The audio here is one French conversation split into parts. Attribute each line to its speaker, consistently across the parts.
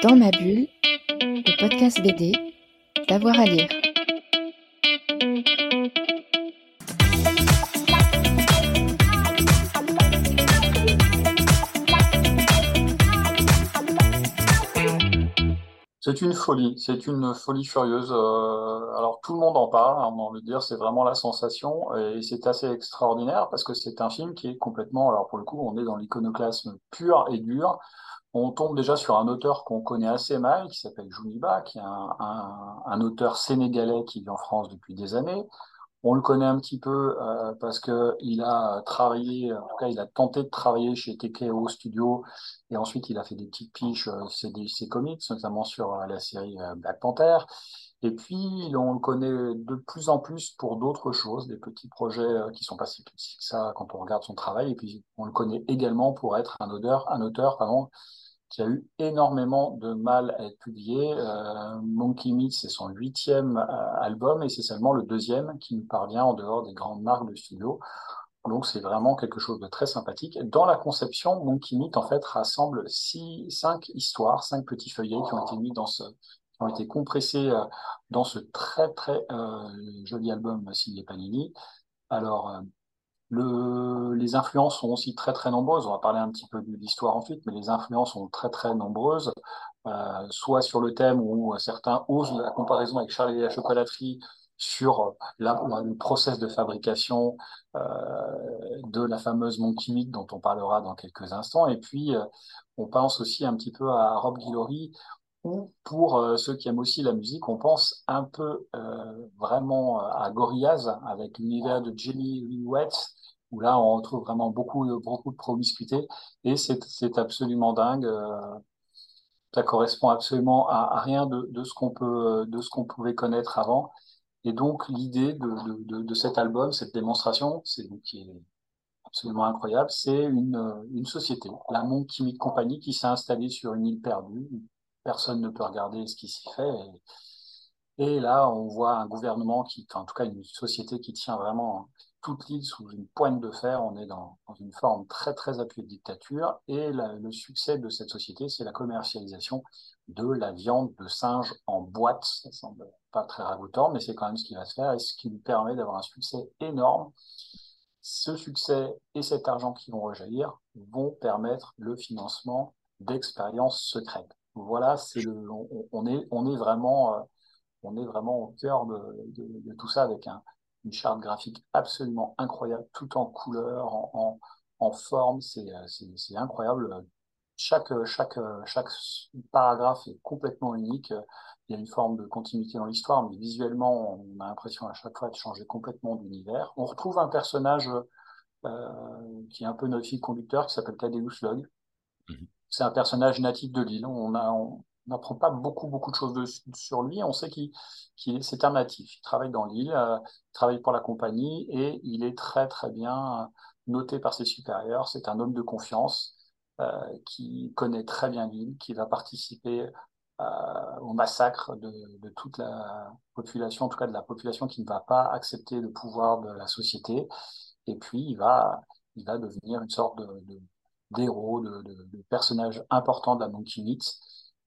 Speaker 1: Dans ma bulle, le podcast BD, d'avoir à lire.
Speaker 2: C'est une folie, c'est une folie furieuse. Euh, alors tout le monde en parle, hein, on a envie de dire, c'est vraiment la sensation et c'est assez extraordinaire parce que c'est un film qui est complètement, alors pour le coup, on est dans l'iconoclasme pur et dur. On tombe déjà sur un auteur qu'on connaît assez mal, qui s'appelle Jouniba, qui est un, auteur sénégalais qui vit en France depuis des années. On le connaît un petit peu euh, parce que il a travaillé, en tout cas, il a tenté de travailler chez TKO Studio et ensuite il a fait des petites piches, euh, ses, ses comics, notamment sur euh, la série Black Panther. Et puis, on le connaît de plus en plus pour d'autres choses, des petits projets qui sont pas si petits que ça quand on regarde son travail. Et puis, on le connaît également pour être un auteur, un auteur pardon, qui a eu énormément de mal à être publié. Euh, Monkey Meat, c'est son huitième euh, album et c'est seulement le deuxième qui nous parvient en dehors des grandes marques de studio. Donc c'est vraiment quelque chose de très sympathique. Dans la conception, Monkey Meat en fait rassemble six, cinq histoires, cinq petits feuillets qui ont été mis dans ce, qui ont été compressés euh, dans ce très très joli album signé Panini. Alors le, les influences sont aussi très très nombreuses. On va parler un petit peu de l'histoire ensuite, mais les influences sont très très nombreuses, euh, soit sur le thème où certains osent la comparaison avec Charlie et la chocolaterie sur la, le process de fabrication euh, de la fameuse Monkey dont on parlera dans quelques instants. Et puis, euh, on pense aussi un petit peu à Rob Guillory, ou pour euh, ceux qui aiment aussi la musique, on pense un peu vraiment à Gorillaz avec l'univers de Jelly Lee où là on retrouve vraiment beaucoup beaucoup de promiscuité et c'est absolument dingue. Euh, ça correspond absolument à, rien de, ce qu'on pouvait connaître avant. Et donc l'idée de, cet album, cette démonstration, c'est qui est absolument incroyable, c'est une, société, la Chimique Company, qui s'est installée sur une île perdue. Personne ne peut regarder ce qui s'y fait. Et, là, on voit un gouvernement qui, en tout cas une société qui tient vraiment toute l'île sous une pointe de fer. On est dans, une forme très très appuyée de dictature. Et le succès de cette société, c'est la commercialisation de la viande de singe en boîte. Ça semble pas très ragoûtant, mais c'est quand même ce qui va se faire et ce qui lui permet d'avoir un succès énorme. Ce succès et cet argent qui vont rejaillir vont permettre le financement d'expériences secrètes. Voilà, c'est on, est, vraiment, euh, on au cœur de, tout ça avec un, une charte graphique absolument incroyable, tout en couleur, en, en, forme, c'est incroyable. Chaque, paragraphe est complètement unique. Il y a une forme de continuité dans l'histoire, mais visuellement, on a l'impression à chaque fois de changer complètement d'univers. On retrouve un personnage euh, qui est un peu notre fil conducteur, qui s'appelle Thaddeus Log. Mm -hmm. C'est un personnage natif de l'île. On n'apprend pas beaucoup, beaucoup de choses sur lui. On sait qu'il qu c'est un natif. Il travaille dans l'île, euh, il travaille pour la compagnie et il est très, très bien noté par ses supérieurs. C'est un homme de confiance euh, qui connaît très bien l'île, qui va participer euh, au massacre de, toute la population, en tout cas de la population qui ne va pas accepter le pouvoir de la société. Et puis, il va, il va devenir une sorte de d'héros, de, de, de, personnage important de la Monkey Meat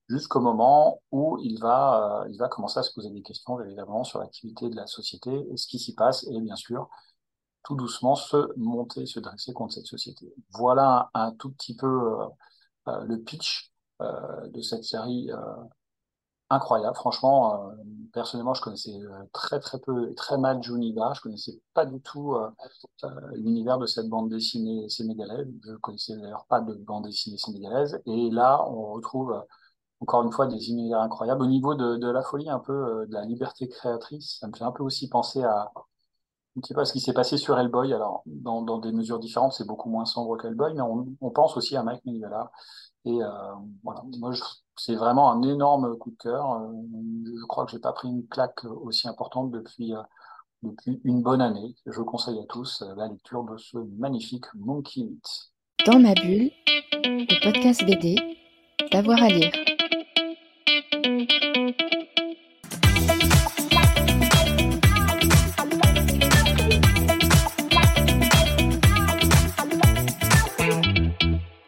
Speaker 2: jusqu'au moment où il va, euh, il va commencer à se poser des questions, évidemment, sur l'activité de la société et ce qui s'y passe, et bien sûr, tout doucement se monter, se dresser contre cette société. Voilà un, tout petit peu euh, euh, le pitch de cette série incroyable. Franchement, personnellement, je connaissais très très peu, très mal Juniva. Je connaissais pas du tout l'univers de cette bande dessinée sénégalaise. Je connaissais d'ailleurs pas de bande dessinée sénégalaise. Et là, on retrouve encore une fois des univers incroyables. Au niveau de, la folie, un peu euh, de la liberté créatrice, ça me fait un peu aussi penser à, ce qui s'est passé sur Hellboy. Alors, dans, des mesures différentes, c'est beaucoup moins sombre qu'Hellboy, mais on, pense aussi à Mike Mignola. Et euh, voilà, moi, c'est vraiment un énorme coup de cœur. Euh, je crois que j'ai pas pris une claque aussi importante depuis, euh, depuis une bonne année. Je conseille à tous euh, la lecture de ce magnifique Monkey Meat.
Speaker 1: Dans ma bulle, le podcast BD, d'avoir à lire.